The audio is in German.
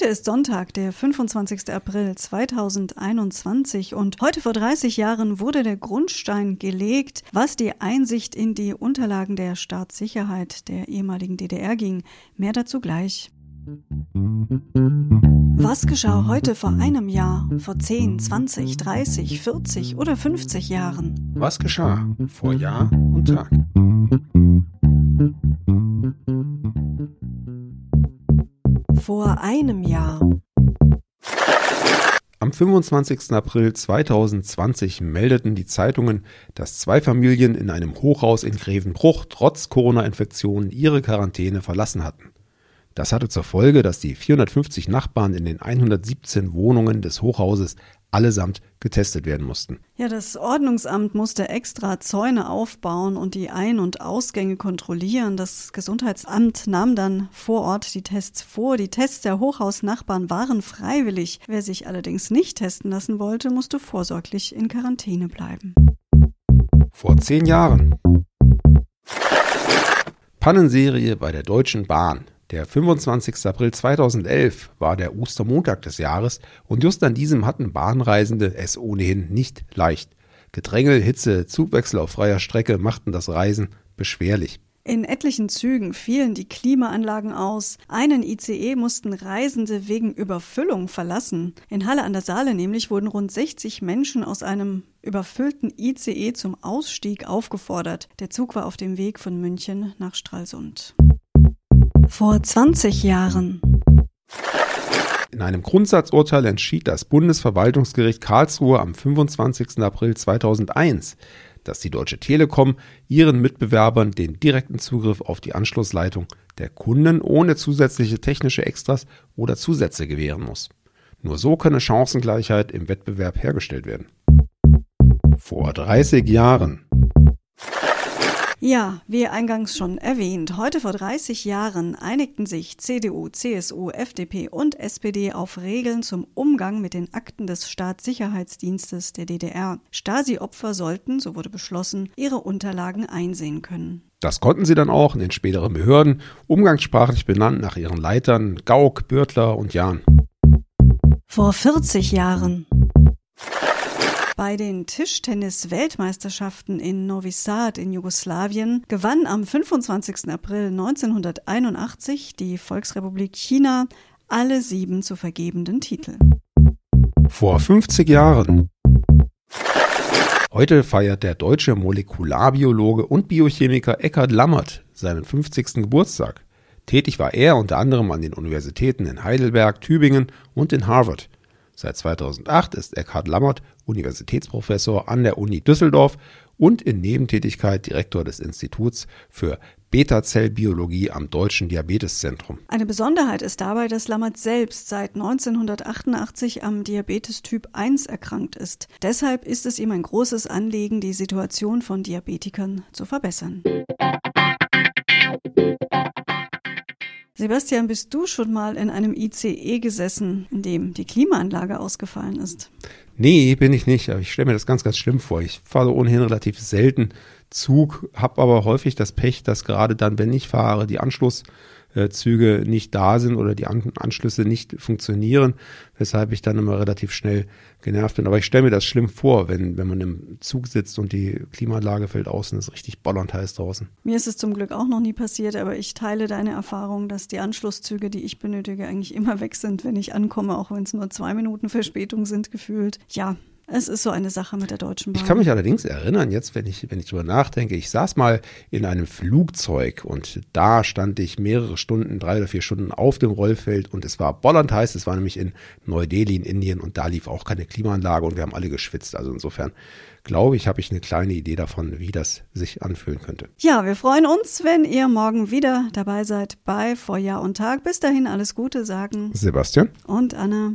Heute ist Sonntag, der 25. April 2021 und heute vor 30 Jahren wurde der Grundstein gelegt, was die Einsicht in die Unterlagen der Staatssicherheit der ehemaligen DDR ging. Mehr dazu gleich. Was geschah heute vor einem Jahr, vor 10, 20, 30, 40 oder 50 Jahren? Was geschah vor Jahr und Tag? Vor einem Jahr. Am 25. April 2020 meldeten die Zeitungen, dass zwei Familien in einem Hochhaus in Grevenbruch trotz Corona-Infektionen ihre Quarantäne verlassen hatten. Das hatte zur Folge, dass die 450 Nachbarn in den 117 Wohnungen des Hochhauses allesamt getestet werden mussten. Ja, das Ordnungsamt musste extra Zäune aufbauen und die Ein- und Ausgänge kontrollieren. Das Gesundheitsamt nahm dann vor Ort die Tests vor. Die Tests der Hochhausnachbarn waren freiwillig. Wer sich allerdings nicht testen lassen wollte, musste vorsorglich in Quarantäne bleiben. Vor zehn Jahren. Pannenserie bei der Deutschen Bahn. Der 25. April 2011 war der Ostermontag des Jahres und just an diesem hatten Bahnreisende es ohnehin nicht leicht. Gedrängel, Hitze, Zugwechsel auf freier Strecke machten das Reisen beschwerlich. In etlichen Zügen fielen die Klimaanlagen aus. Einen ICE mussten Reisende wegen Überfüllung verlassen. In Halle an der Saale nämlich wurden rund 60 Menschen aus einem überfüllten ICE zum Ausstieg aufgefordert. Der Zug war auf dem Weg von München nach Stralsund. Vor 20 Jahren. In einem Grundsatzurteil entschied das Bundesverwaltungsgericht Karlsruhe am 25. April 2001, dass die Deutsche Telekom ihren Mitbewerbern den direkten Zugriff auf die Anschlussleitung der Kunden ohne zusätzliche technische Extras oder Zusätze gewähren muss. Nur so könne Chancengleichheit im Wettbewerb hergestellt werden. Vor 30 Jahren. Ja, wie eingangs schon erwähnt, heute vor 30 Jahren einigten sich CDU, CSU, FDP und SPD auf Regeln zum Umgang mit den Akten des Staatssicherheitsdienstes der DDR. Stasi-Opfer sollten, so wurde beschlossen, ihre Unterlagen einsehen können. Das konnten sie dann auch in den späteren Behörden, umgangssprachlich benannt nach ihren Leitern Gauck, Bürtler und Jahn. Vor 40 Jahren. Bei den Tischtennis-Weltmeisterschaften in Novi Sad in Jugoslawien gewann am 25. April 1981 die Volksrepublik China alle sieben zu vergebenden Titel. Vor 50 Jahren. Heute feiert der deutsche Molekularbiologe und Biochemiker Eckhard Lammert seinen 50. Geburtstag. Tätig war er unter anderem an den Universitäten in Heidelberg, Tübingen und in Harvard. Seit 2008 ist Eckhard Lammert Universitätsprofessor an der Uni Düsseldorf und in Nebentätigkeit Direktor des Instituts für Beta-Zellbiologie am Deutschen Diabeteszentrum. Eine Besonderheit ist dabei, dass Lammert selbst seit 1988 am Diabetes Typ 1 erkrankt ist. Deshalb ist es ihm ein großes Anliegen, die Situation von Diabetikern zu verbessern. Sebastian, bist du schon mal in einem ICE gesessen, in dem die Klimaanlage ausgefallen ist? Nee, bin ich nicht, aber ich stelle mir das ganz, ganz schlimm vor. Ich fahre ohnehin relativ selten Zug, habe aber häufig das Pech, dass gerade dann, wenn ich fahre, die Anschluss Züge nicht da sind oder die An Anschlüsse nicht funktionieren, weshalb ich dann immer relativ schnell genervt bin. Aber ich stelle mir das schlimm vor, wenn, wenn man im Zug sitzt und die Klimaanlage fällt aus und es ist richtig bollernd heiß draußen. Mir ist es zum Glück auch noch nie passiert, aber ich teile deine Erfahrung, dass die Anschlusszüge, die ich benötige, eigentlich immer weg sind, wenn ich ankomme, auch wenn es nur zwei Minuten Verspätung sind, gefühlt. Ja, es ist so eine Sache mit der Deutschen Bahn. Ich kann mich allerdings erinnern, jetzt, wenn ich, wenn ich drüber nachdenke, ich saß mal in einem Flugzeug und da stand ich mehrere Stunden, drei oder vier Stunden auf dem Rollfeld und es war bollernd heiß. Es war nämlich in Neu-Delhi in Indien und da lief auch keine Klimaanlage und wir haben alle geschwitzt. Also insofern glaube ich, habe ich eine kleine Idee davon, wie das sich anfühlen könnte. Ja, wir freuen uns, wenn ihr morgen wieder dabei seid bei Vor Jahr und Tag. Bis dahin alles Gute sagen Sebastian und Anna.